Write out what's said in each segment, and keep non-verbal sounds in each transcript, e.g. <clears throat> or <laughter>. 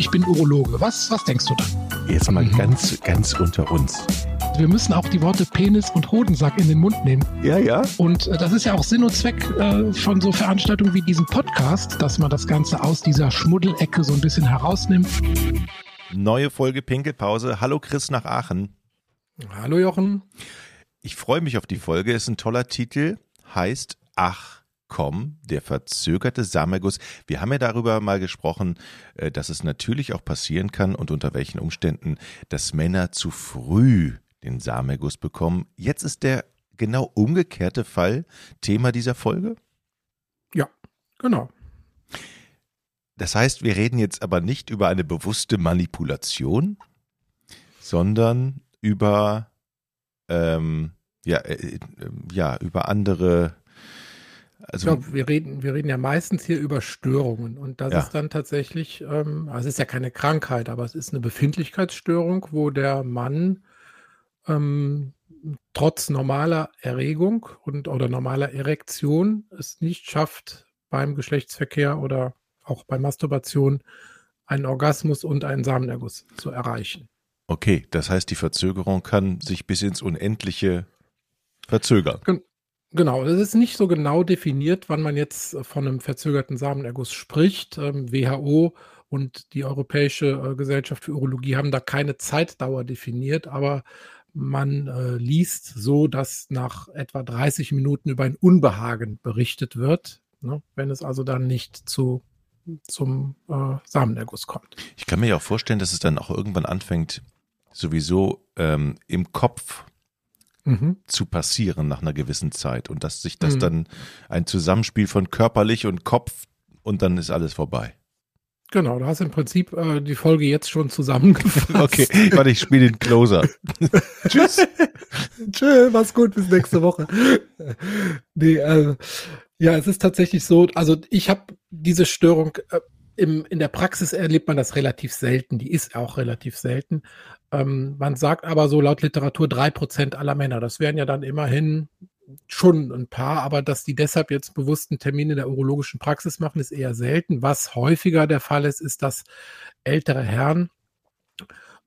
ich bin Urologe. Was, was denkst du dann? Jetzt mal mhm. ganz, ganz unter uns. Wir müssen auch die Worte Penis und Hodensack in den Mund nehmen. Ja, ja. Und äh, das ist ja auch Sinn und Zweck äh, von so Veranstaltungen wie diesem Podcast, dass man das Ganze aus dieser Schmuddelecke so ein bisschen herausnimmt. Neue Folge Pinkelpause. Hallo Chris nach Aachen. Hallo Jochen. Ich freue mich auf die Folge. Ist ein toller Titel. Heißt Ach kommen, der verzögerte Samenerguss. Wir haben ja darüber mal gesprochen, äh, dass es natürlich auch passieren kann und unter welchen Umständen, dass Männer zu früh den Samenerguss bekommen. Jetzt ist der genau umgekehrte Fall Thema dieser Folge? Ja, genau. Das heißt, wir reden jetzt aber nicht über eine bewusste Manipulation, sondern über ähm, ja, äh, äh ja, über andere also, glaube, wir reden, wir reden ja meistens hier über Störungen und das ja. ist dann tatsächlich, ähm, also es ist ja keine Krankheit, aber es ist eine Befindlichkeitsstörung, wo der Mann ähm, trotz normaler Erregung und oder normaler Erektion es nicht schafft, beim Geschlechtsverkehr oder auch bei Masturbation einen Orgasmus und einen Samenerguss zu erreichen. Okay, das heißt, die Verzögerung kann sich bis ins Unendliche verzögern. Genau, es ist nicht so genau definiert, wann man jetzt von einem verzögerten Samenerguss spricht. Ähm, WHO und die Europäische äh, Gesellschaft für Urologie haben da keine Zeitdauer definiert, aber man äh, liest so, dass nach etwa 30 Minuten über ein Unbehagen berichtet wird, ne, wenn es also dann nicht zu, zum äh, Samenerguss kommt. Ich kann mir ja auch vorstellen, dass es dann auch irgendwann anfängt, sowieso ähm, im Kopf mhm. zu passieren nach einer gewissen Zeit und dass sich das mhm. dann ein Zusammenspiel von körperlich und Kopf und dann ist alles vorbei. Genau, du hast im Prinzip äh, die Folge jetzt schon zusammengefasst. <laughs> okay, warte, ich spiele den Closer. <laughs> Tschüss. Tschüss, mach's gut, bis nächste Woche. nee, äh, ja, es ist tatsächlich so, also ich habe diese Störung äh, im, in der Praxis erlebt man das relativ selten, die ist auch relativ selten. Ähm, man sagt aber so laut Literatur drei Prozent aller Männer. Das wären ja dann immerhin schon ein paar, aber dass die deshalb jetzt bewussten Termine der urologischen Praxis machen, ist eher selten. Was häufiger der Fall ist, ist, dass ältere Herren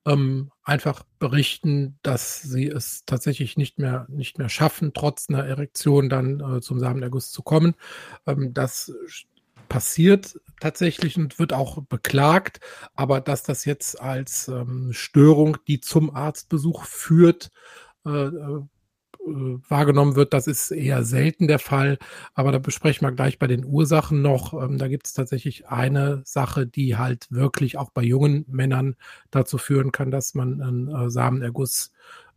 ähm, einfach berichten, dass sie es tatsächlich nicht mehr, nicht mehr schaffen, trotz einer Erektion dann äh, zum Samenerguss zu kommen. Ähm, das passiert tatsächlich und wird auch beklagt, aber dass das jetzt als ähm, Störung, die zum Arztbesuch führt, äh, äh, wahrgenommen wird, das ist eher selten der Fall. Aber da besprechen wir gleich bei den Ursachen noch. Ähm, da gibt es tatsächlich eine Sache, die halt wirklich auch bei jungen Männern dazu führen kann, dass man einen äh, Samenerguss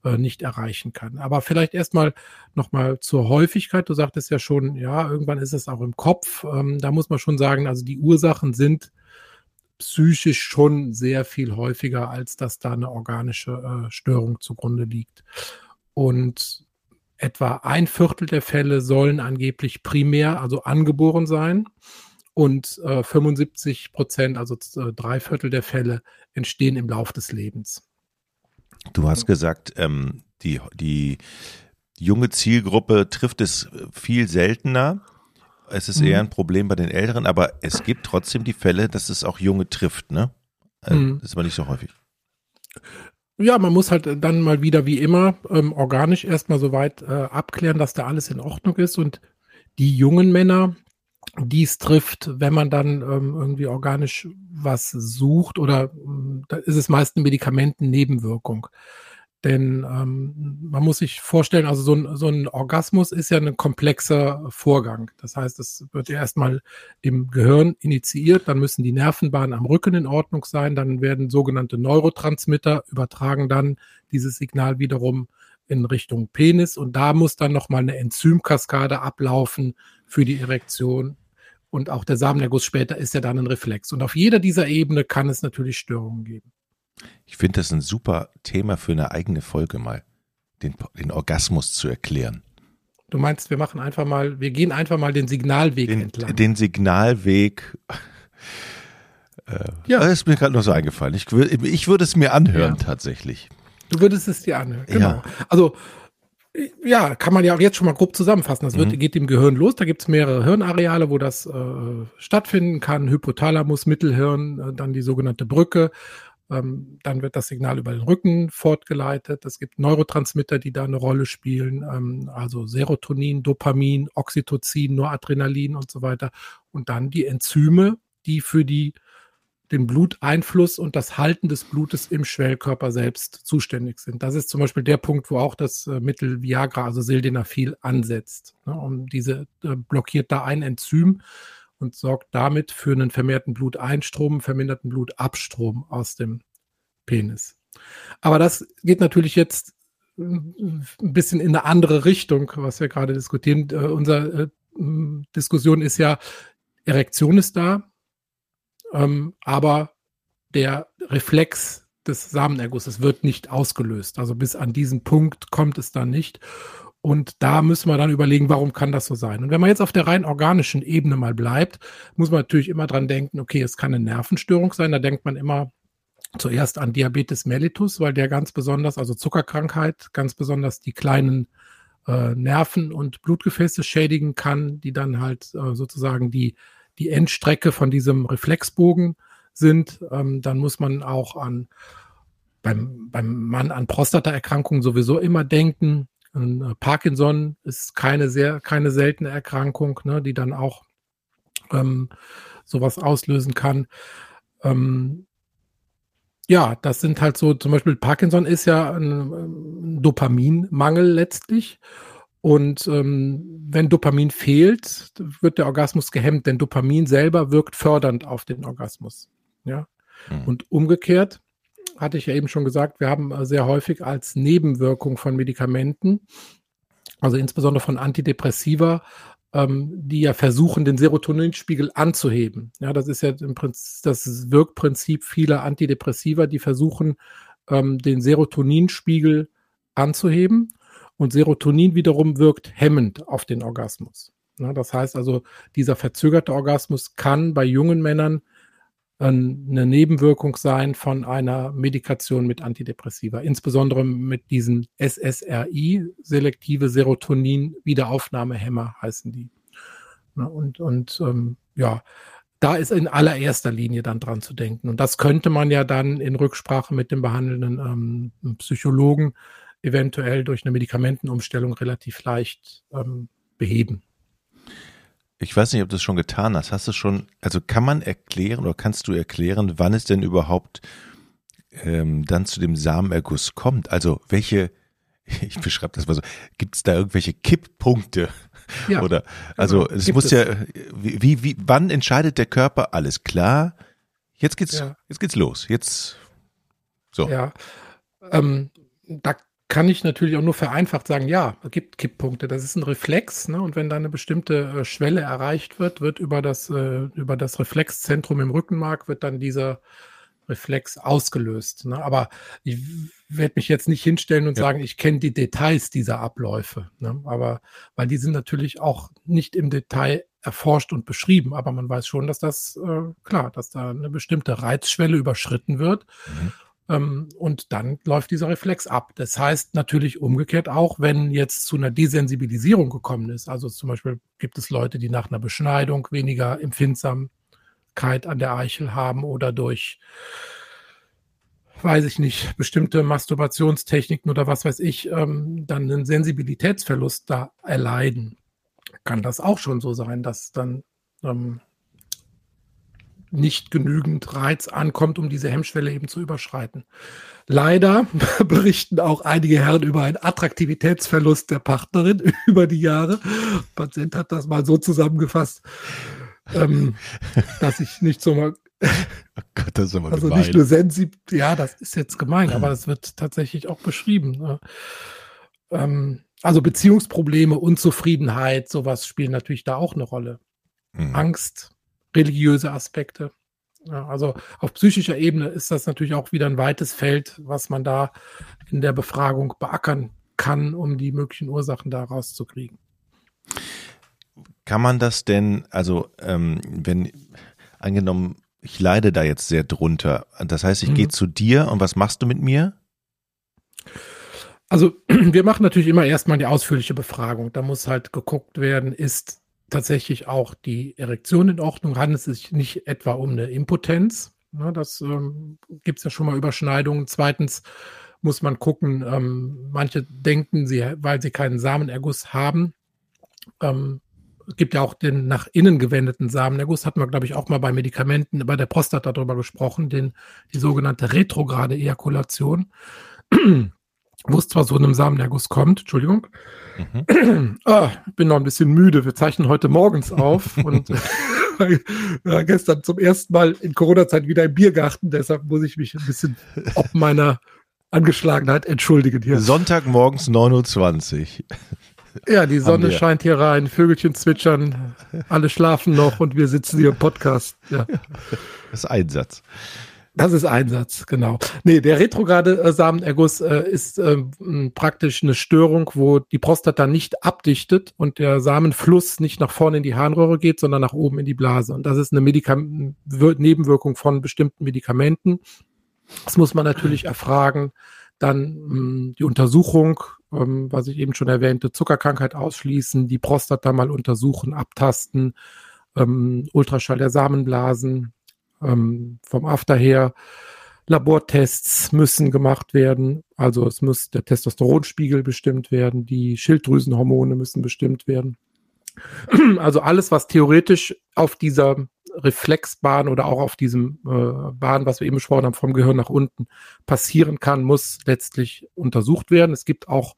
äh, nicht erreichen kann. Aber vielleicht erstmal nochmal zur Häufigkeit. Du sagtest ja schon, ja, irgendwann ist es auch im Kopf. Ähm, da muss man schon sagen, also die Ursachen sind psychisch schon sehr viel häufiger, als dass da eine organische äh, Störung zugrunde liegt. Und etwa ein Viertel der Fälle sollen angeblich primär, also angeboren sein. Und äh, 75 Prozent, also äh, drei Viertel der Fälle, entstehen im Lauf des Lebens. Du hast gesagt, ähm, die, die junge Zielgruppe trifft es viel seltener. Es ist mhm. eher ein Problem bei den Älteren, aber es gibt trotzdem die Fälle, dass es auch Junge trifft, ne? Äh, mhm. Das ist aber nicht so häufig. Ja, man muss halt dann mal wieder wie immer ähm, organisch erstmal so weit äh, abklären, dass da alles in Ordnung ist und die jungen Männer, dies trifft, wenn man dann ähm, irgendwie organisch was sucht oder ähm, da ist es meist eine Medikamentennebenwirkung. Denn ähm, man muss sich vorstellen, also so ein, so ein Orgasmus ist ja ein komplexer Vorgang. Das heißt, es wird ja erstmal im Gehirn initiiert, dann müssen die Nervenbahnen am Rücken in Ordnung sein, dann werden sogenannte Neurotransmitter übertragen dann dieses Signal wiederum in Richtung Penis und da muss dann nochmal eine Enzymkaskade ablaufen für die Erektion und auch der Samenerguss später ist ja dann ein Reflex. Und auf jeder dieser Ebene kann es natürlich Störungen geben. Ich finde das ein super Thema für eine eigene Folge mal, den, den Orgasmus zu erklären. Du meinst, wir machen einfach mal, wir gehen einfach mal den Signalweg den, entlang. Den Signalweg. Äh, ja. Das ist mir gerade noch so eingefallen. Ich, ich würde es mir anhören ja. tatsächlich. Du würdest es dir anhören, genau. Ja. Also Ja, kann man ja auch jetzt schon mal grob zusammenfassen. Das wird, mhm. geht im Gehirn los. Da gibt es mehrere Hirnareale, wo das äh, stattfinden kann. Hypothalamus, Mittelhirn, äh, dann die sogenannte Brücke. Ähm, dann wird das Signal über den Rücken fortgeleitet. Es gibt Neurotransmitter, die da eine Rolle spielen, ähm, also Serotonin, Dopamin, Oxytocin, Noradrenalin und so weiter. Und dann die Enzyme, die für die den Bluteinfluss und das Halten des Blutes im Schwellkörper selbst zuständig sind. Das ist zum Beispiel der Punkt, wo auch das äh, Mittel Viagra, also Sildenafil, ansetzt. Ne, diese äh, blockiert da ein Enzym, und sorgt damit für einen vermehrten Bluteinstrom, verminderten Blutabstrom aus dem Penis. Aber das geht natürlich jetzt ein bisschen in eine andere Richtung, was wir gerade diskutieren. Unsere äh, Diskussion ist ja, Erektion ist da, ähm, aber der Reflex des Samenergusses wird nicht ausgelöst. Also bis an diesen Punkt kommt es dann nicht. Und da müssen wir dann überlegen, warum kann das so sein? Und wenn man jetzt auf der rein organischen Ebene mal bleibt, muss man natürlich immer dran denken, okay, es kann eine Nervenstörung sein. Da denkt man immer zuerst an Diabetes mellitus, weil der ganz besonders, also Zuckerkrankheit, ganz besonders die kleinen äh, Nerven und Blutgefäße schädigen kann, die dann halt äh, sozusagen die, die Endstrecke von diesem Reflexbogen sind. Ähm, dann muss man auch an beim, beim Mann an Prostataerkrankungen sowieso immer denken. Äh, Parkinson ist keine sehr, keine seltene Erkrankung, ne, die dann auch ähm, sowas auslösen kann. Ähm, ja, das sind halt so, zum Beispiel Parkinson ist ja ein, ein Dopaminmangel letztlich. Und ähm, wenn Dopamin fehlt, wird der Orgasmus gehemmt, denn Dopamin selber wirkt fördernd auf den Orgasmus. Ja. Mhm. Und umgekehrt, hatte ich ja eben schon gesagt, wir haben äh, sehr häufig als Nebenwirkung von Medikamenten, also insbesondere von Antidepressiva, ähm, die ja versuchen, den Serotoninspiegel anzuheben. Ja, das ist ja im Prinzip das Wirkprinzip vieler Antidepressiva, die versuchen, ähm, den Serotoninspiegel anzuheben. Und Serotonin wiederum wirkt hemmend auf den Orgasmus. Das heißt also, dieser verzögerte Orgasmus kann bei jungen Männern eine Nebenwirkung sein von einer Medikation mit Antidepressiva, insbesondere mit diesen SSRI, selektive Serotonin-Wiederaufnahmehämmer heißen die. Und, und ähm, ja, da ist in allererster Linie dann dran zu denken. Und das könnte man ja dann in Rücksprache mit dem behandelnden ähm, Psychologen eventuell durch eine Medikamentenumstellung relativ leicht ähm, beheben. Ich weiß nicht, ob du es schon getan hast. Hast du schon, also kann man erklären oder kannst du erklären, wann es denn überhaupt ähm, dann zu dem Samenerguss kommt? Also welche, <laughs> ich beschreibe das mal so, gibt es da irgendwelche Kipppunkte? Ja, <laughs> oder also genau, es muss es. ja, wie, wie, wann entscheidet der Körper, alles klar, jetzt geht's, ja. jetzt geht's los, jetzt so. Ja, ähm, da kann ich natürlich auch nur vereinfacht sagen, ja, es gibt Kipppunkte. Das ist ein Reflex, ne? Und wenn da eine bestimmte äh, Schwelle erreicht wird, wird über das, äh, über das Reflexzentrum im Rückenmark wird dann dieser Reflex ausgelöst. Ne? Aber ich werde mich jetzt nicht hinstellen und ja. sagen, ich kenne die Details dieser Abläufe. Ne? Aber weil die sind natürlich auch nicht im Detail erforscht und beschrieben, aber man weiß schon, dass das äh, klar, dass da eine bestimmte Reizschwelle überschritten wird. Mhm. Ähm, und dann läuft dieser Reflex ab. Das heißt natürlich umgekehrt auch, wenn jetzt zu einer Desensibilisierung gekommen ist. Also zum Beispiel gibt es Leute, die nach einer Beschneidung weniger Empfindsamkeit an der Eichel haben oder durch weiß ich nicht, bestimmte Masturbationstechniken oder was weiß ich, ähm, dann einen Sensibilitätsverlust da erleiden. Kann das auch schon so sein, dass dann ähm, nicht genügend Reiz ankommt, um diese Hemmschwelle eben zu überschreiten. Leider <laughs> berichten auch einige Herren über einen Attraktivitätsverlust der Partnerin <laughs> über die Jahre. Der Patient hat das mal so zusammengefasst, ähm, <laughs> dass ich nicht so mal Oh Gott, das ist aber also gemein. nicht nur sensibel, ja, das ist jetzt gemein, aber das wird tatsächlich auch beschrieben. Ne? Ähm, also Beziehungsprobleme, Unzufriedenheit, sowas spielen natürlich da auch eine Rolle. Mhm. Angst, religiöse Aspekte. Ja, also auf psychischer Ebene ist das natürlich auch wieder ein weites Feld, was man da in der Befragung beackern kann, um die möglichen Ursachen da rauszukriegen. Kann man das denn, also ähm, wenn angenommen, ich leide da jetzt sehr drunter, das heißt, ich mhm. gehe zu dir und was machst du mit mir? Also <clears throat> wir machen natürlich immer erstmal die ausführliche Befragung. Da muss halt geguckt werden, ist tatsächlich auch die Erektion in Ordnung? Handelt es sich nicht etwa um eine Impotenz? Ja, das ähm, gibt es ja schon mal Überschneidungen. Zweitens muss man gucken, ähm, manche denken, sie, weil sie keinen Samenerguss haben, ähm, es gibt ja auch den nach innen gewendeten Samenerguss, hatten wir, glaube ich, auch mal bei Medikamenten, bei der Prostata darüber gesprochen, den, die sogenannte retrograde Ejakulation, wo es zwar so einem Samenerguss kommt, Entschuldigung, mhm. <clears throat> ah, bin noch ein bisschen müde, wir zeichnen heute morgens auf <laughs> und <laughs> ja, gestern zum ersten Mal in Corona-Zeit wieder im Biergarten, deshalb muss ich mich ein bisschen ob meiner Angeschlagenheit entschuldigen hier. Sonntagmorgens 9.20 Uhr. Ja, die Sonne scheint hier rein, Vögelchen zwitschern, alle schlafen noch und wir sitzen hier im Podcast. Ja. Das ist Einsatz. Das ist Einsatz, genau. Nee, der retrograde Samenerguss äh, ist äh, praktisch eine Störung, wo die Prostata nicht abdichtet und der Samenfluss nicht nach vorne in die Harnröhre geht, sondern nach oben in die Blase. Und das ist eine Medikam Nebenwirkung von bestimmten Medikamenten. Das muss man natürlich erfragen. Dann mh, die Untersuchung ähm, was ich eben schon erwähnte, Zuckerkrankheit ausschließen, die Prostata mal untersuchen, abtasten, ähm, Ultraschall der Samenblasen, ähm, vom After her. Labortests müssen gemacht werden. Also es muss der Testosteronspiegel bestimmt werden, die Schilddrüsenhormone müssen bestimmt werden. <clears throat> Also alles, was theoretisch auf dieser Reflexbahn oder auch auf diesem äh, Bahn, was wir eben besprochen haben, vom Gehirn nach unten passieren kann, muss letztlich untersucht werden. Es gibt auch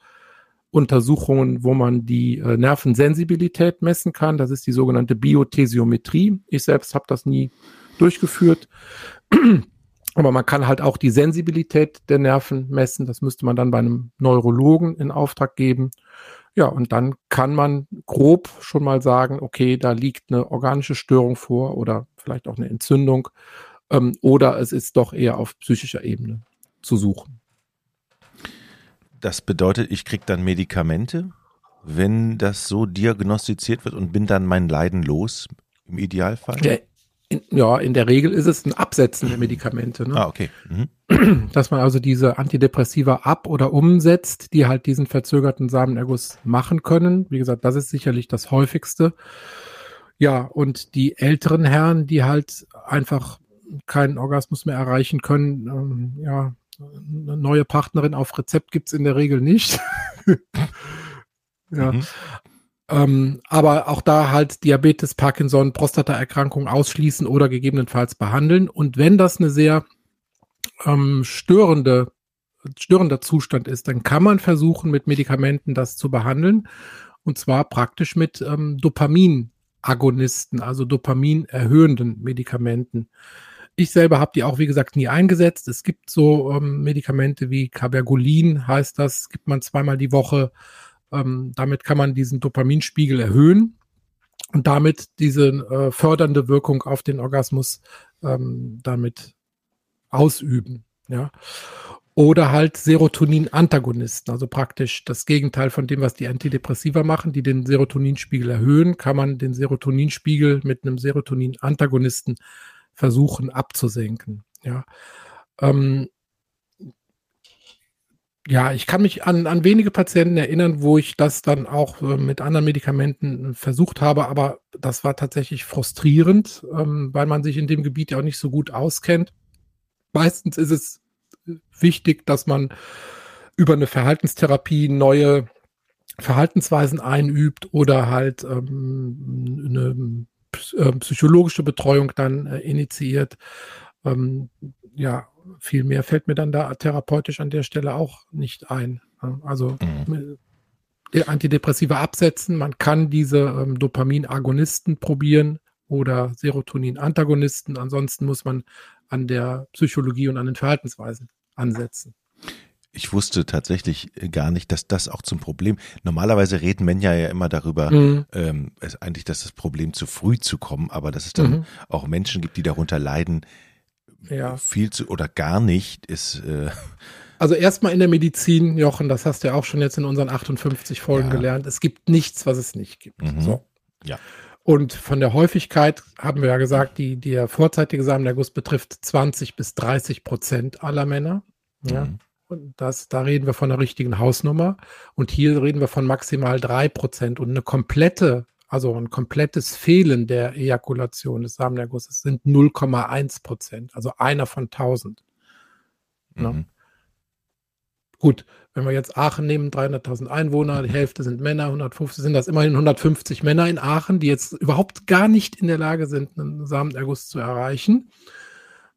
Untersuchungen, wo man die äh, Nervensensibilität messen kann. Das ist die sogenannte Biothesiometrie. Ich selbst habe das nie durchgeführt. <clears throat> Aber man kann halt auch die Sensibilität der Nerven messen. Das müsste man dann bei einem Neurologen in Auftrag geben. Ja, und dann kann man grob schon mal sagen, okay, da liegt eine organische Störung vor oder vielleicht auch eine Entzündung ähm, oder es ist doch eher auf psychischer Ebene zu suchen. Das bedeutet, ich kriege dann Medikamente, wenn das so diagnostiziert wird und bin dann mein Leiden los, im Idealfall? Ja, in, ja, in der Regel ist es ein Absetzen der Medikamente. Ne? Ah, okay. Mhm. Dass man also diese Antidepressiva ab- oder umsetzt, die halt diesen verzögerten Samenerguss machen können. Wie gesagt, das ist sicherlich das häufigste. Ja, und die älteren Herren, die halt einfach keinen Orgasmus mehr erreichen können, ähm, ja, eine neue Partnerin auf Rezept gibt's in der Regel nicht. <laughs> ja. Mhm. Ähm, aber auch da halt Diabetes, Parkinson, Prostataerkrankung ausschließen oder gegebenenfalls behandeln. Und wenn das eine sehr ähm, störende, störender Zustand ist, dann kann man versuchen, mit Medikamenten das zu behandeln. Und zwar praktisch mit ähm, Dopaminagonisten, also Dopamin erhöhenden Medikamenten. Ich selber habe die auch, wie gesagt, nie eingesetzt. Es gibt so ähm, Medikamente wie Cabergolin, heißt das, gibt man zweimal die Woche ähm, damit kann man diesen Dopaminspiegel erhöhen und damit diese äh, fördernde Wirkung auf den Orgasmus ähm, damit ausüben. Ja. Oder halt Serotonin-Antagonisten, also praktisch das Gegenteil von dem, was die Antidepressiva machen, die den Serotoninspiegel erhöhen, kann man den Serotoninspiegel mit einem Serotonin-Antagonisten versuchen abzusenken. Ja. Ähm, ja, ich kann mich an, an wenige Patienten erinnern, wo ich das dann auch äh, mit anderen Medikamenten versucht habe, aber das war tatsächlich frustrierend, ähm, weil man sich in dem Gebiet ja auch nicht so gut auskennt. Meistens ist es wichtig, dass man über eine Verhaltenstherapie neue Verhaltensweisen einübt oder halt ähm, eine äh, psychologische Betreuung dann äh, initiiert. Ähm, ja, viel mehr fällt mir dann da therapeutisch an der Stelle auch nicht ein. Also mhm. Antidepressiva absetzen, man kann diese ähm, Dopaminagonisten probieren oder Serotonin-Antagonisten. Ansonsten muss man an der Psychologie und an den Verhaltensweisen ansetzen. Ich wusste tatsächlich gar nicht, dass das auch zum Problem. Normalerweise reden Männer ja immer darüber, mhm. ähm, es eigentlich, dass das Problem zu früh zu kommen, aber dass es dann mhm. auch Menschen gibt, die darunter leiden, ja. viel zu oder gar nicht ist. Äh also erstmal in der Medizin, Jochen, das hast du ja auch schon jetzt in unseren 58 Folgen ja. gelernt. Es gibt nichts, was es nicht gibt. Mhm. So. Ja. Und von der Häufigkeit haben wir ja gesagt, die, der vorzeitige Samenerguss betrifft 20 bis 30 Prozent aller Männer. Ja. Mhm. Und das, da reden wir von einer richtigen Hausnummer. Und hier reden wir von maximal drei Prozent. Und eine komplette, also ein komplettes Fehlen der Ejakulation des Samenergusses sind 0,1 Prozent. Also einer von 1000. Ne? Mhm. Gut, wenn wir jetzt Aachen nehmen, 300.000 Einwohner, die Hälfte sind Männer, 150 sind das immerhin 150 Männer in Aachen, die jetzt überhaupt gar nicht in der Lage sind, einen Samenerguss zu erreichen.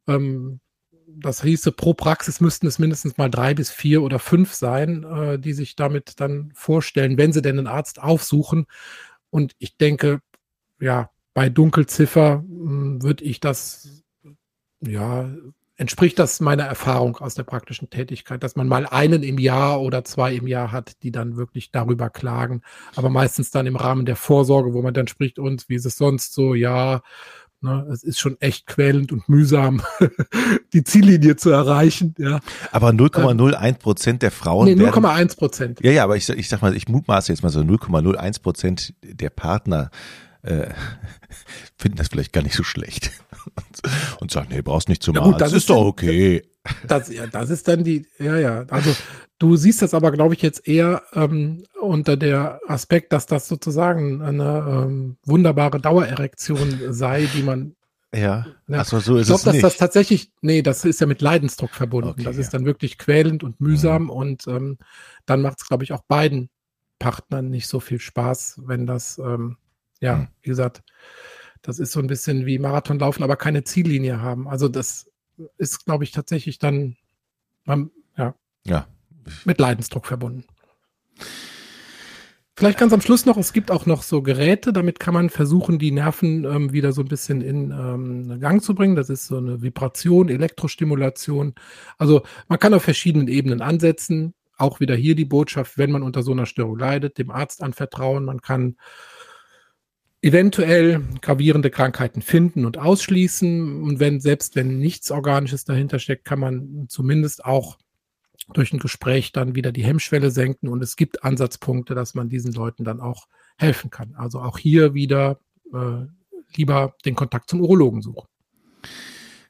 Ähm, das hieße, pro Praxis müssten es mindestens mal drei bis vier oder fünf sein, äh, die sich damit dann vorstellen, wenn sie denn einen Arzt aufsuchen. Und ich denke, ja, bei Dunkelziffer hm, würde ich das, ja, entspricht das meiner Erfahrung aus der praktischen Tätigkeit, dass man mal einen im Jahr oder zwei im Jahr hat, die dann wirklich darüber klagen, aber meistens dann im Rahmen der Vorsorge, wo man dann spricht, und wie ist es sonst so, ja, Ne, es ist schon echt quälend und mühsam, <laughs> die Ziellinie zu erreichen. Ja. Aber 0,01 Prozent der Frauen. Nee, 0,1 Prozent. Ja, ja, aber ich, ich sag mal, ich mutmaße jetzt mal so 0,01 Prozent der Partner äh, <laughs> finden das vielleicht gar nicht so schlecht <laughs> und, sagen, nee, brauchst nicht zum ja, gut, Arzt. Das ist, ist doch okay. Das, ja, das ist dann die, ja, ja. Also du siehst das aber, glaube ich, jetzt eher ähm, unter der Aspekt, dass das sozusagen eine ähm, wunderbare Dauererektion sei, die man ja, ja. Achso, so ist ich glaube, dass nicht. das tatsächlich, nee, das ist ja mit Leidensdruck verbunden. Okay, das ist dann wirklich quälend und mühsam mhm. und ähm, dann macht es, glaube ich, auch beiden Partnern nicht so viel Spaß, wenn das, ähm, ja, mhm. wie gesagt, das ist so ein bisschen wie Marathonlaufen, aber keine Ziellinie haben. Also das ist, glaube ich, tatsächlich dann ja, ja. Mit Leidensdruck verbunden. Vielleicht ganz am Schluss noch, es gibt auch noch so Geräte, damit kann man versuchen, die Nerven ähm, wieder so ein bisschen in ähm, Gang zu bringen. Das ist so eine Vibration, Elektrostimulation. Also man kann auf verschiedenen Ebenen ansetzen. Auch wieder hier die Botschaft, wenn man unter so einer Störung leidet, dem Arzt anvertrauen. Man kann eventuell gravierende Krankheiten finden und ausschließen. Und wenn, selbst wenn nichts Organisches dahinter steckt, kann man zumindest auch durch ein Gespräch dann wieder die Hemmschwelle senken. Und es gibt Ansatzpunkte, dass man diesen Leuten dann auch helfen kann. Also auch hier wieder äh, lieber den Kontakt zum Urologen suchen.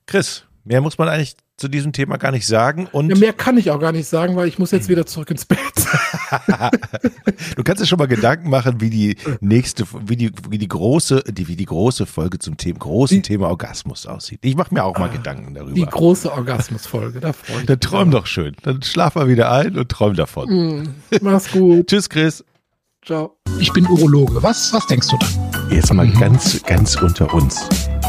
Chris, mehr muss man eigentlich zu diesem Thema gar nicht sagen. Und ja, mehr kann ich auch gar nicht sagen, weil ich muss jetzt wieder zurück ins Bett. <laughs> du kannst dir schon mal Gedanken machen, wie die nächste, wie die, wie die große, die, wie die große Folge zum Thema, großen die, Thema Orgasmus aussieht. Ich mache mir auch mal ah, Gedanken darüber. Die große Orgasmusfolge, da freue ich mich. Dann träum doch schön. Dann schlaf mal wieder ein und träum davon. Mm, mach's gut. <laughs> Tschüss, Chris. Ciao. Ich bin Urologe. Was, was denkst du dann? Jetzt mal mhm. ganz, ganz unter uns